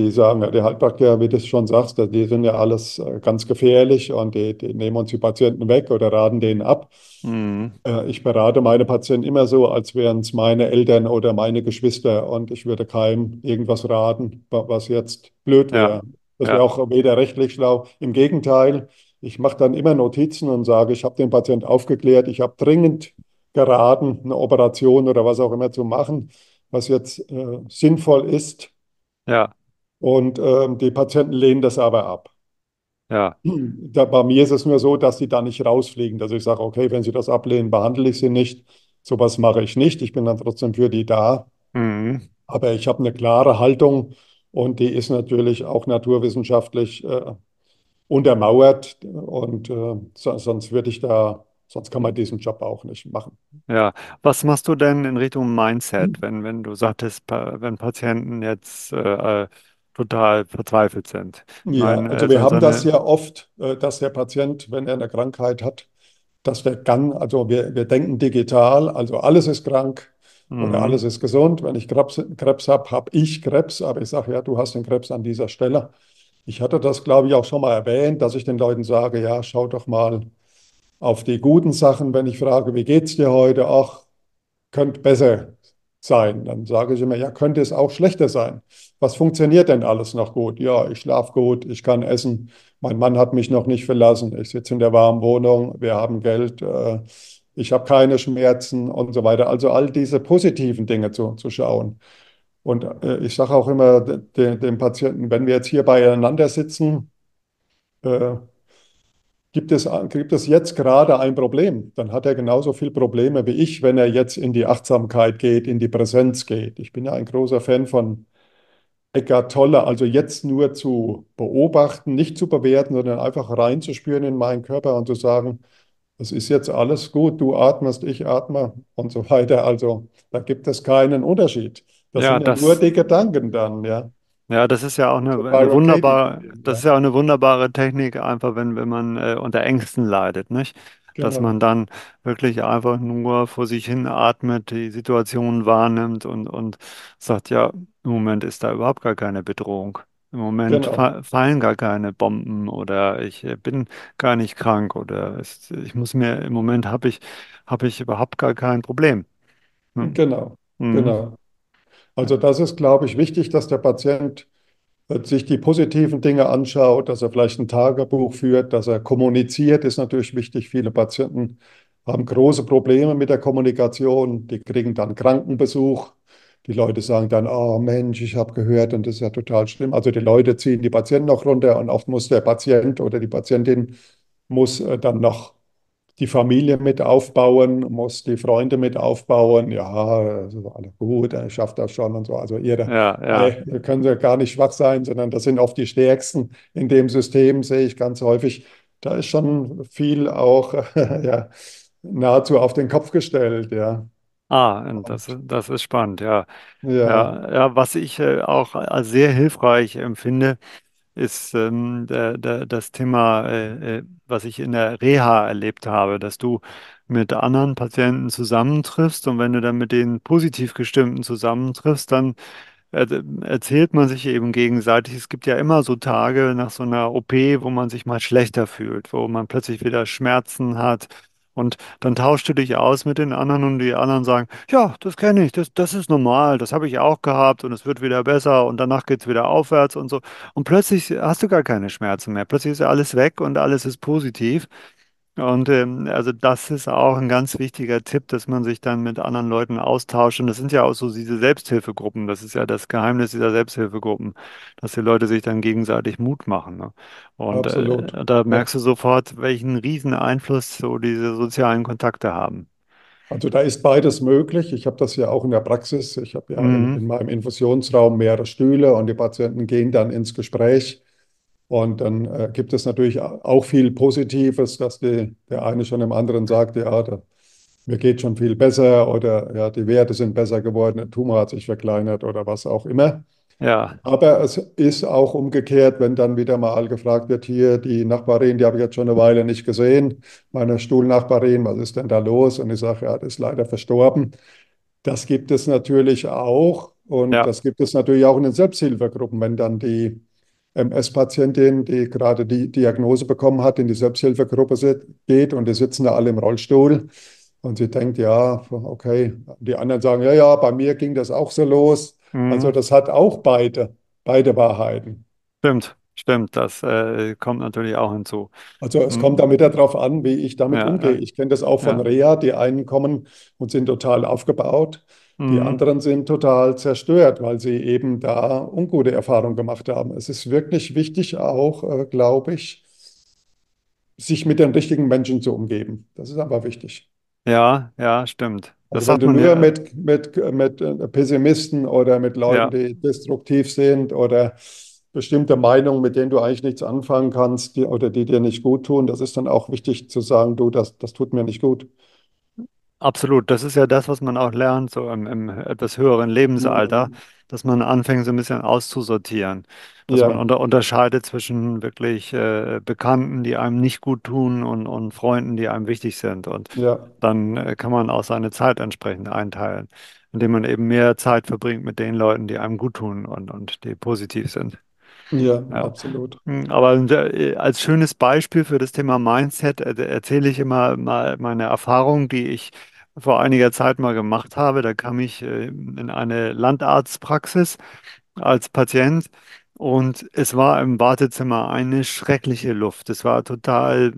die sagen, ja, die Heilpraktiker, wie du es schon sagst, die sind ja alles äh, ganz gefährlich und die, die nehmen uns die Patienten weg oder raten denen ab. Mhm. Äh, Ich berate meine Patienten immer so, als wären es meine Eltern oder meine Geschwister und ich würde keinem irgendwas raten, wa- was jetzt blöd Ja, wäre. Das wäre ja, auch weder rechtlich schlau. Im Gegenteil, ich mache dann immer Notizen und sage, ich habe den Patienten aufgeklärt, ich habe dringend geraten, eine Operation oder was auch immer zu machen, was jetzt äh, sinnvoll ist. ja, Und ähm, die Patienten lehnen das aber ab. ja. Da, bei mir ist es nur so, dass sie da nicht rausfliegen. Dass ich sage, okay, wenn sie das ablehnen, behandle ich sie nicht. Sowas mache ich nicht. Ich bin dann trotzdem für die da. Mhm. Aber ich habe eine klare Haltung und die ist natürlich auch naturwissenschaftlich äh, untermauert. Und äh, so, sonst würde ich da, sonst kann man diesen Job auch nicht machen. Ja, was machst du denn in Richtung Mindset, wenn, wenn du sagtest, wenn Patienten jetzt äh, äh, total verzweifelt sind? Ja, meine, also wir haben das ja oft, äh, dass der Patient, wenn er eine Krankheit hat, dass wir kann, also wir, wir denken digital, also alles ist krank oder mhm, alles ist gesund. Wenn ich Krebs, Krebs habe, habe ich Krebs, aber ich sage, ja, du hast den Krebs an dieser Stelle. Ich hatte das, glaube ich, auch schon mal erwähnt, dass ich den Leuten sage, ja, schau doch mal auf die guten Sachen, wenn ich frage, wie geht's dir heute? Ach, könnte besser sein. Dann sage ich immer, ja, könnte es auch schlechter sein. Was funktioniert denn alles noch gut? Ja, ich schlafe gut, ich kann essen, mein Mann hat mich noch nicht verlassen, ich sitze in der warmen Wohnung, wir haben Geld, äh, ich habe keine Schmerzen und so weiter. Also all diese positiven Dinge zu, zu schauen. Und äh, ich sage auch immer de, de, dem Patienten, wenn wir jetzt hier beieinander sitzen, äh, Gibt es, gibt es jetzt gerade ein Problem, dann hat er genauso viele Probleme wie ich, wenn er jetzt in die Achtsamkeit geht, in die Präsenz geht. Ich bin ja ein großer Fan von Eckhart Tolle, also jetzt nur zu beobachten, nicht zu bewerten, sondern einfach reinzuspüren in meinen Körper und zu sagen, es ist jetzt alles gut, du atmest, ich atme und so weiter. Also da gibt es keinen Unterschied. Das ja, sind ja nur das, die Gedanken dann, ja. Ja, das ist ja auch eine, eine wunderbare, das ist ja, auch eine wunderbare Technik, einfach wenn, wenn man äh, unter Ängsten leidet, nicht? Dass man genau, dann wirklich einfach nur vor sich hin atmet, die Situation wahrnimmt und, und sagt, ja, im Moment ist da überhaupt gar keine Bedrohung. Im Moment genau, fa fallen gar keine Bomben oder ich äh, bin gar nicht krank oder es, ich muss mir, im Moment habe ich, habe ich überhaupt gar kein Problem. Hm. genau, Mhm. genau. Also das ist, glaube ich, wichtig, dass der Patient äh, sich die positiven Dinge anschaut, dass er vielleicht ein Tagebuch führt, dass er kommuniziert, ist natürlich wichtig. Viele Patienten haben große Probleme mit der Kommunikation, die kriegen dann Krankenbesuch. Die Leute sagen dann, oh Mensch, ich habe gehört und das ist ja total schlimm. Also die Leute ziehen die Patienten noch runter und oft muss der Patient oder die Patientin muss äh, dann noch die Familie mit aufbauen, muss die Freunde mit aufbauen. Ja, das ist alles gut, er schafft das schon und so. Also ihre, Ja, ja. wir können ja gar nicht schwach sein, sondern das sind oft die Stärksten in dem System, sehe ich ganz häufig. Da ist schon viel auch *laughs* ja, nahezu auf den Kopf gestellt, ja. Ah, das, das ist spannend, ja. ja, Ja, ja, was ich äh, auch als sehr hilfreich empfinde, ist ähm, der, der, das Thema, äh, äh, was ich in der Reha erlebt habe, dass du mit anderen Patienten zusammentriffst und wenn du dann mit den positiv gestimmten zusammentriffst, dann äh, erzählt man sich eben gegenseitig. Es gibt ja immer so Tage nach so einer OP, wo man sich mal schlechter fühlt, wo man plötzlich wieder Schmerzen hat. Und dann tauschst du dich aus mit den anderen und die anderen sagen, ja, das kenne ich, das, das ist normal, das habe ich auch gehabt und es wird wieder besser und danach geht es wieder aufwärts und so. Und plötzlich hast du gar keine Schmerzen mehr. Plötzlich ist alles weg und alles ist positiv. Und ähm, also das ist auch ein ganz wichtiger Tipp, dass man sich dann mit anderen Leuten austauscht. Und das sind ja auch so diese Selbsthilfegruppen. Das ist ja das Geheimnis dieser Selbsthilfegruppen, dass die Leute sich dann gegenseitig Mut machen. Ne? Und äh, da merkst du sofort, welchen riesen Einfluss so diese sozialen Kontakte haben. Also da ist beides möglich. Ich habe das ja auch in der Praxis. Ich habe ja in, Mhm. in meinem Infusionsraum mehrere Stühle und die Patienten gehen dann ins Gespräch. Und dann äh, gibt es natürlich auch viel Positives, dass die, der eine schon dem anderen sagt, ja, da, mir geht schon viel besser oder ja, die Werte sind besser geworden, der Tumor hat sich verkleinert oder was auch immer. Ja, Aber es ist auch umgekehrt, wenn dann wieder mal gefragt wird, hier die Nachbarin, die habe ich jetzt schon eine Weile nicht gesehen, meine Stuhlnachbarin, was ist denn da los? Und ich sage, ja, die ist leider verstorben. Das gibt es natürlich auch. Und Ja. das gibt es natürlich auch in den Selbsthilfegruppen, wenn dann die MS-Patientin, die gerade die Diagnose bekommen hat, in die Selbsthilfegruppe geht und die sitzen da alle im Rollstuhl und sie denkt, ja, okay, die anderen sagen, ja, ja, bei mir ging das auch so los. Also Mhm. das hat auch beide, beide Wahrheiten. Stimmt, stimmt. Das äh, kommt natürlich auch hinzu. Also es kommt Mhm. da wieder darauf an, wie ich damit Ja, umgehe. ja, Ich kenne das auch von ja. Reha. Die einen kommen und sind total aufgebaut. Die Mhm. anderen sind total zerstört, weil sie eben da ungute Erfahrungen gemacht haben. Es ist wirklich wichtig auch, äh, glaube ich, sich mit den richtigen Menschen zu umgeben. Das ist aber wichtig. Ja, ja, stimmt. Das Also wenn du nur ja. mit, mit, mit äh, Pessimisten oder mit Leuten, Ja, die destruktiv sind oder bestimmte Meinungen, mit denen du eigentlich nichts anfangen kannst, die, oder die dir nicht gut tun, das ist dann auch wichtig zu sagen, du, das, das tut mir nicht gut. Absolut. Das ist ja das, was man auch lernt, so im, im etwas höheren Lebensalter, Mhm. dass man anfängt, so ein bisschen auszusortieren. Dass man Ja, unter, unterscheidet zwischen wirklich äh, Bekannten, die einem nicht gut tun und, und Freunden, die einem wichtig sind. Und ja, dann äh, kann man auch seine Zeit entsprechend einteilen, indem man eben mehr Zeit verbringt mit den Leuten, die einem gut tun und, und die positiv sind. Ja, Ja. absolut. Hm, Aber äh, als schönes Beispiel für das Thema Mindset äh, erzähle ich immer mal meine Erfahrung, die ich vor einiger Zeit mal gemacht habe. Da kam ich äh, in eine Landarztpraxis als Patient und es war im Wartezimmer eine schreckliche Luft. Es war total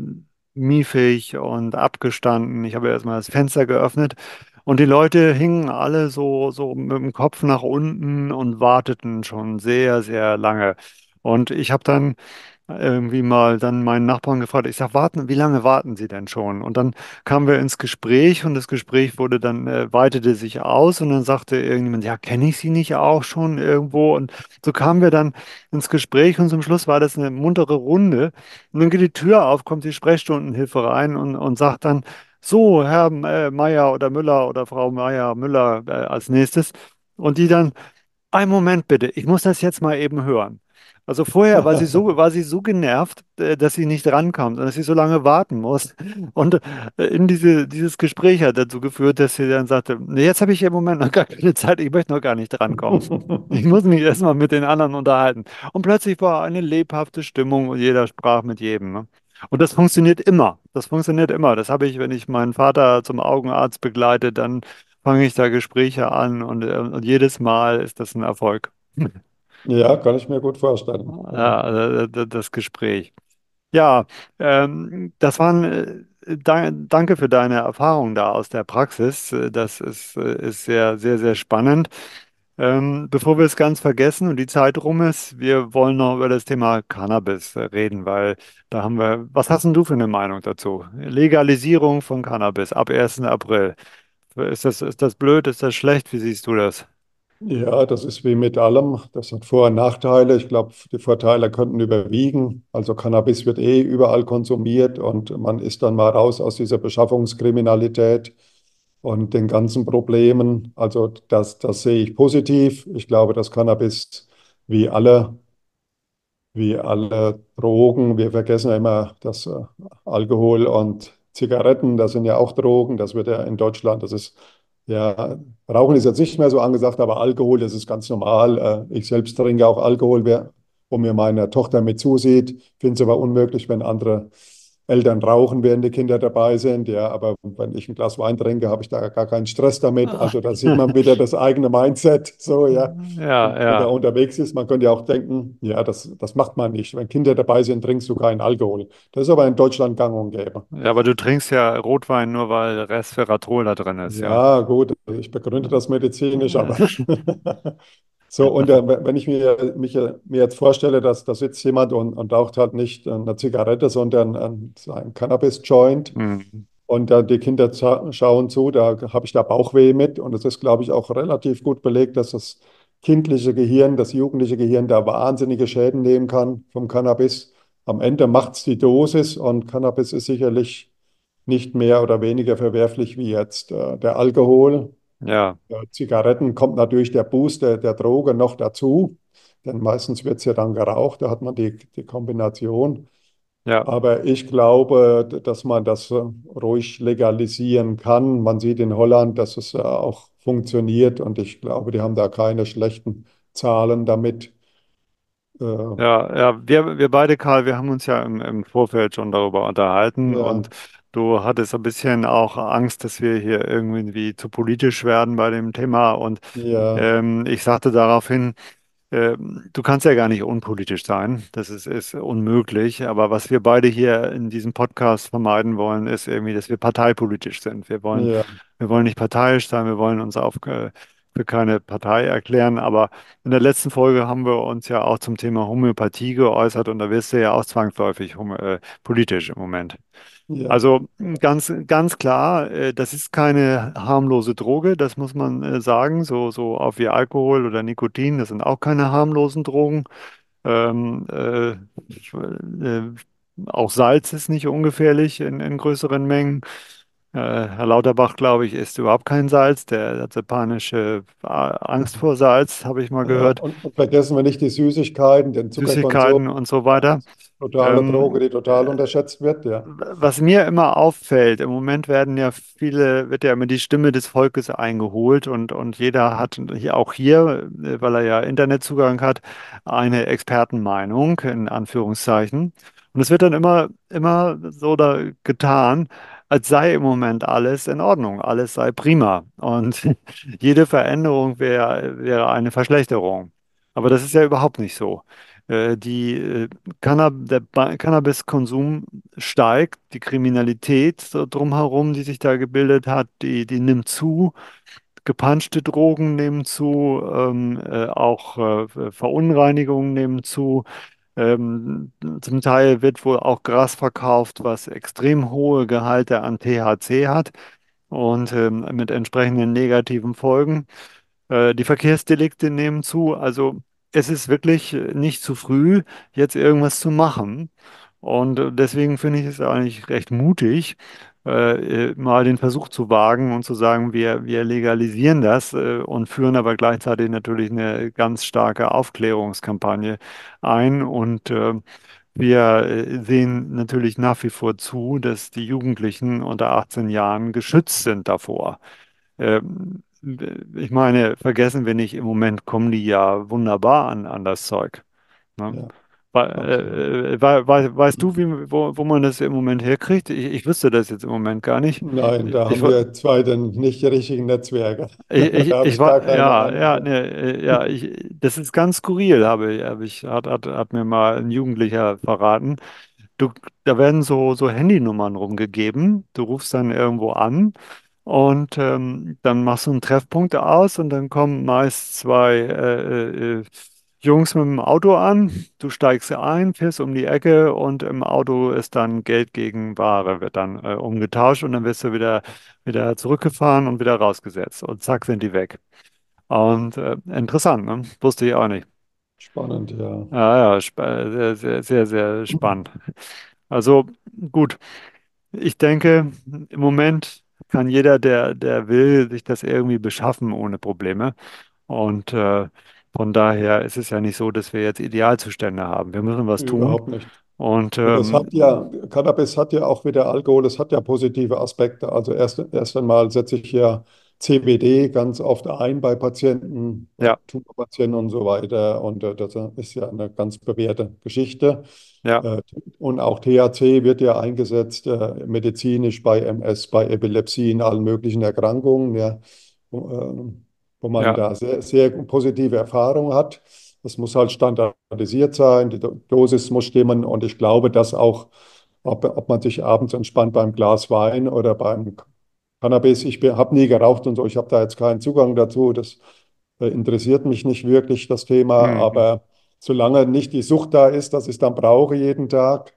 miefig und abgestanden. Ich habe erstmal das Fenster geöffnet und die Leute hingen alle so, so mit dem Kopf nach unten und warteten schon sehr, sehr lange. Und ich habe dann irgendwie mal dann meinen Nachbarn gefragt, ich sag, warten, wie lange warten Sie denn schon? Und dann kamen wir ins Gespräch und das Gespräch wurde dann, äh, weitete sich aus und dann sagte irgendjemand, ja, kenne ich Sie nicht auch schon irgendwo? Und so kamen wir dann ins Gespräch und zum Schluss war das eine muntere Runde. Und dann geht die Tür auf, kommt die Sprechstundenhilfe rein und, und sagt dann, so, Herr äh, Meier oder Müller oder Frau Meier, Müller äh, als nächstes. Und die dann, einen Moment bitte, ich muss das jetzt mal eben hören. Also vorher war sie *laughs* so, war sie so genervt, äh, dass sie nicht rankommt und dass sie so lange warten muss. Und äh, in diese, dieses Gespräch hat dazu geführt, dass sie dann sagte, nee, jetzt habe ich im Moment noch gar keine Zeit, ich möchte noch gar nicht drankommen. *laughs* Ich muss mich erstmal mit den anderen unterhalten. Und plötzlich war eine lebhafte Stimmung und jeder sprach mit jedem. Ne? Und das funktioniert immer. Das funktioniert immer. Das habe ich, wenn ich meinen Vater zum Augenarzt begleite, dann fange ich da Gespräche an und, äh, und jedes Mal ist das ein Erfolg. Ja, kann ich mir gut vorstellen. Ja, äh, das Gespräch. Ja, ähm, das waren, äh, da, danke für deine Erfahrung da aus der Praxis. Das ist, äh, ist sehr, sehr, sehr spannend. Ähm, bevor wir es ganz vergessen und die Zeit rum ist, wir wollen noch über das Thema Cannabis reden, weil da haben wir, was hast denn du für eine Meinung dazu? Legalisierung von Cannabis ab 1. April. Ist das, ist das blöd? Ist das schlecht? Wie siehst du das? Ja, das ist wie mit allem. Das hat Vor- und Nachteile. Ich glaube, die Vorteile könnten überwiegen. Also Cannabis wird eh überall konsumiert und man ist dann mal raus aus dieser Beschaffungskriminalität und den ganzen Problemen. Also das, das sehe ich positiv. Ich glaube, dass Cannabis wie alle wie alle Drogen. Wir vergessen ja immer, dass äh, Alkohol und Zigaretten, das sind ja auch Drogen. Das wird ja in Deutschland, das ist ja, Rauchen ist jetzt nicht mehr so angesagt, aber Alkohol, das ist ganz normal. Äh, ich selbst trinke auch Alkohol, wo mir meine Tochter mit zusieht. Finde es aber unmöglich, wenn andere Eltern rauchen, während die Kinder dabei sind. Ja, aber wenn ich ein Glas Wein trinke, habe ich da gar keinen Stress damit. Ah. Also da sieht man wieder das eigene Mindset. So, ja. Ja, Und wenn man da ja. unterwegs ist, man könnte ja auch denken, ja, das, das macht man nicht. Wenn Kinder dabei sind, trinkst du keinen Alkohol. Das ist aber in Deutschland gang und gäbe. Ja, aber du trinkst ja Rotwein nur, weil Resveratrol da drin ist, ja. Ja, gut, ich begründe das medizinisch, aber *laughs* *laughs* so, und äh, wenn ich mir, mich, äh, mir jetzt vorstelle, dass da sitzt jemand und, und raucht halt nicht eine Zigarette, sondern ein, ein Cannabis-Joint Hm. und äh, die Kinder schauen zu, da habe ich da Bauchweh mit und es ist, glaube ich, auch relativ gut belegt, dass das kindliche Gehirn, das jugendliche Gehirn da wahnsinnige Schäden nehmen kann vom Cannabis. Am Ende macht es die Dosis und Cannabis ist sicherlich nicht mehr oder weniger verwerflich wie jetzt äh, der Alkohol. Ja, Zigaretten kommt natürlich der Boost der, der Droge noch dazu, denn meistens wird es ja dann geraucht, da hat man die, die Kombination. Ja, Aber ich glaube, dass man das äh, ruhig legalisieren kann. Man sieht in Holland, dass es äh, auch funktioniert und ich glaube, die haben da keine schlechten Zahlen damit. Äh, ja, ja, wir, wir beide, Karl, wir haben uns ja im, im Vorfeld schon darüber unterhalten und ja, du hattest ein bisschen auch Angst, dass wir hier irgendwie zu politisch werden bei dem Thema und ja, ähm, ich sagte daraufhin, Ähm, Du kannst ja gar nicht unpolitisch sein. Das ist, ist unmöglich. Aber was wir beide hier in diesem Podcast vermeiden wollen, ist irgendwie, dass wir parteipolitisch sind. Wir wollen, ja, wir wollen nicht parteiisch sein. Wir wollen uns auf, äh, für keine Partei erklären. Aber in der letzten Folge haben wir uns ja auch zum Thema Homöopathie geäußert und da wirst du ja auch zwangsläufig äh, politisch im Moment. Ja. Also ganz, ganz klar, äh, das ist keine harmlose Droge, das muss man äh, sagen. So, so auch wie Alkohol oder Nikotin, das sind auch keine harmlosen Drogen. Ähm, äh, ich- äh, auch Salz ist nicht ungefährlich in, in größeren Mengen. Äh, Herr Lauterbach, glaube ich, isst überhaupt kein Salz. Der hat so panische äh, Angst vor Salz, habe ich mal gehört. und, und vergessen wir nicht die Süßigkeiten, den Zuckerkonsum. Süßigkeiten und so weiter. totale Droge, Ähm, die total unterschätzt wird, ja. Was mir immer auffällt, im Moment werden ja viele, wird ja immer die Stimme des Volkes eingeholt und, und jeder hat hier auch hier, äh, weil er ja Internetzugang hat, eine Expertenmeinung in Anführungszeichen. Und es wird dann immer, immer so da getan, als sei im Moment alles in Ordnung, alles sei prima. Und *laughs* jede Veränderung wäre, wäre eine Verschlechterung. Aber das ist ja überhaupt nicht so. Äh, Die, äh, Cannab der Cannabiskonsum steigt, die Kriminalität drumherum, die sich da gebildet hat, die, die nimmt zu, gepanschte Drogen nehmen zu, ähm, äh, auch äh, Verunreinigungen nehmen zu. Ähm, zum Teil wird wohl auch Gras verkauft, was extrem hohe Gehalte an THC hat und ähm, mit entsprechenden negativen Folgen. Äh, die Verkehrsdelikte nehmen zu. Also es ist wirklich nicht zu früh, jetzt irgendwas zu machen. Und äh, deswegen finde ich es eigentlich recht mutig, äh, äh, mal den Versuch zu wagen und zu sagen, wir, wir legalisieren das äh, und führen aber gleichzeitig natürlich eine ganz starke Aufklärungskampagne ein. Und äh, wir äh, sehen natürlich nach wie vor zu, dass die Jugendlichen unter 18 Jahren geschützt sind davor. Ähm, ich meine, vergessen wir nicht, im Moment kommen die ja wunderbar an, an das Zeug. Ne? Ja. Äh, wei- weißt du, wie, wo, wo man das im Moment herkriegt? Ich, ich wüsste das jetzt im Moment gar nicht. Nein, da Ich, haben wir zwei denn nicht die richtigen Netzwerke. ich, ich, *laughs* ich war, ja, ja, ne, äh, ja, ich, das ist ganz skurril, habe ich, habe ich, hat, hat, hat mir mal ein Jugendlicher verraten. Du, da werden so, so Handynummern rumgegeben. Du rufst dann irgendwo an und ähm, dann machst du einen Treffpunkt aus und dann kommen meist zwei äh, äh, Jungs mit dem Auto an. Du steigst ein, fährst um die Ecke und im Auto ist dann Geld gegen Ware, wird dann äh, umgetauscht und dann wirst du wieder, wieder zurückgefahren und wieder rausgesetzt und zack sind die weg. Und äh, interessant, ne? Wusste ich auch nicht. Spannend, ja. Ja, ja, spa- sehr, sehr, sehr, sehr spannend. Also gut, ich denke, im Moment kann jeder, der, der will, sich das irgendwie beschaffen ohne Probleme. Und äh, von daher ist es ja nicht so, dass wir jetzt Idealzustände haben. Wir müssen was tun. Überhaupt nicht. Und ähm, hat ja, Cannabis hat ja auch wie der Alkohol, es hat ja positive Aspekte. Also erst, erst einmal setze ich ja CBD ganz oft ein bei Patienten, ja, Tumorpatienten und so weiter. Und äh, das ist ja eine ganz bewährte Geschichte. ja, Äh, und auch THC wird ja eingesetzt, äh, medizinisch bei MS, bei Epilepsie, in allen möglichen Erkrankungen, ja, wo, man ja, da sehr, sehr positive Erfahrungen hat. Das muss halt standardisiert sein, die Do- Dosis muss stimmen. Und ich glaube, dass auch, ob, ob man sich abends entspannt beim Glas Wein oder beim Cannabis, ich habe nie geraucht und so, ich habe da jetzt keinen Zugang dazu, das äh, interessiert mich nicht wirklich, das Thema, mhm, aber solange nicht die Sucht da ist, dass ich es dann brauche jeden Tag,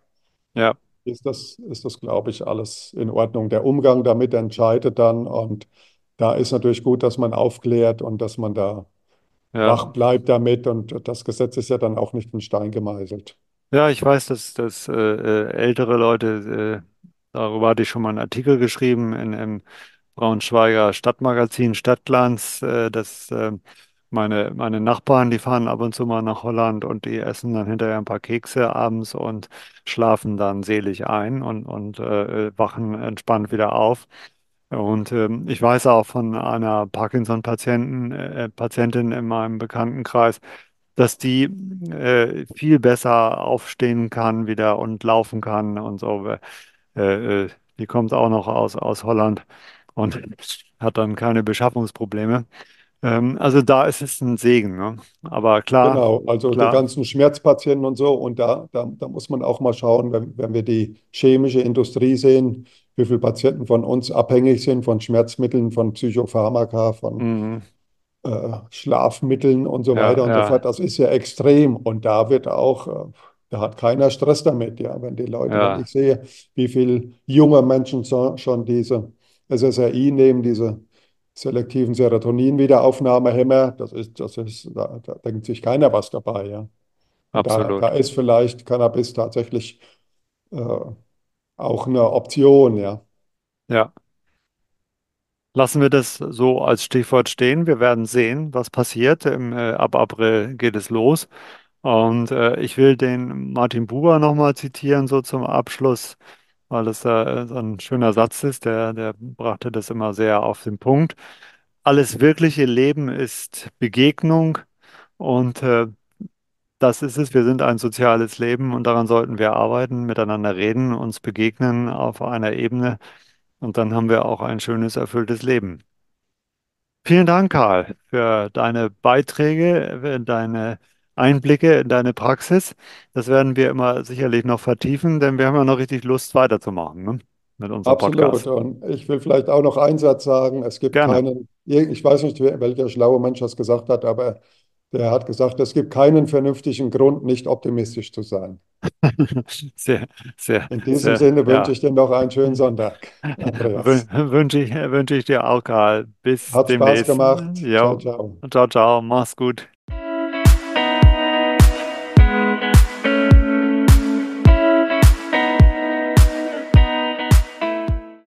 ja, ist das, ist das, glaube ich, alles in Ordnung. Der Umgang damit entscheidet dann. Und da ist natürlich gut, dass man aufklärt und dass man da ja. wach bleibt damit und das Gesetz ist ja dann auch nicht in Stein gemeißelt. Ja, ich weiß, dass, dass äh, äh, ältere Leute, äh, darüber hatte ich schon mal einen Artikel geschrieben in, im Braunschweiger Stadtmagazin Stadtglanz, äh, dass äh, Meine, meine Nachbarn, die fahren ab und zu mal nach Holland und die essen dann hinterher ein paar Kekse abends und schlafen dann selig ein und, und äh, wachen entspannt wieder auf. Und ähm, ich weiß auch von einer Parkinson-Patienten, äh, Patientin in meinem Bekanntenkreis, dass die äh, viel besser aufstehen kann wieder und laufen kann und so. Äh, äh, die kommt auch noch aus, aus Holland und *laughs* hat dann keine Beschaffungsprobleme. Ähm, also da ist es ein Segen, ne? Aber klar, Genau, also die klar, ganzen Schmerzpatienten und so. Und da, da, da muss man auch mal schauen, wenn, wenn wir die chemische Industrie sehen, wie viele Patienten von uns abhängig sind von Schmerzmitteln, von Psychopharmaka, von mhm, äh, Schlafmitteln und so ja, weiter und so ja, fort. Das ist ja extrem. Und da wird auch, äh, da hat keiner Stress damit. Ja, wenn die Leute, wenn ja, ich sehe, wie viele junge Menschen so, schon diese SSRI nehmen, diese selektiven Serotonin-Wiederaufnahmehämmer, das ist, das ist, da, da denkt sich keiner was dabei. Ja. Und da, da absolut. ist vielleicht Cannabis tatsächlich äh, auch eine Option. Ja, Ja. Lassen wir das so als Stichwort stehen. Wir werden sehen, was passiert. Im, äh, ab April geht es los. Und äh, ich will den Martin Buber nochmal zitieren, so zum Abschluss, weil das äh, so ein schöner Satz ist. Der, der brachte das immer sehr auf den Punkt. Alles wirkliche Leben ist Begegnung und äh, das ist es. Wir sind ein soziales Leben und daran sollten wir arbeiten, miteinander reden, uns begegnen auf einer Ebene und dann haben wir auch ein schönes, erfülltes Leben. Vielen Dank, Karl, für deine Beiträge, für deine Einblicke in deine Praxis. Das werden wir immer sicherlich noch vertiefen, denn wir haben ja noch richtig Lust, weiterzumachen, ne? Mit unserem absolut. Podcast. Und ich will vielleicht auch noch einen Satz sagen. Es gibt Gerne. keinen, ich weiß nicht, welcher schlaue Mensch das gesagt hat, aber der hat gesagt, es gibt keinen vernünftigen Grund, nicht optimistisch zu sein. *laughs* Sehr, sehr, In diesem sehr, Sinne wünsche ja. ich dir noch einen schönen Sonntag, Wünsche ich, wünsche ich dir auch, Karl. Bis Hat Spaß demnächst. gemacht. Ciao, Ja, ciao. ciao, ciao. Mach's gut.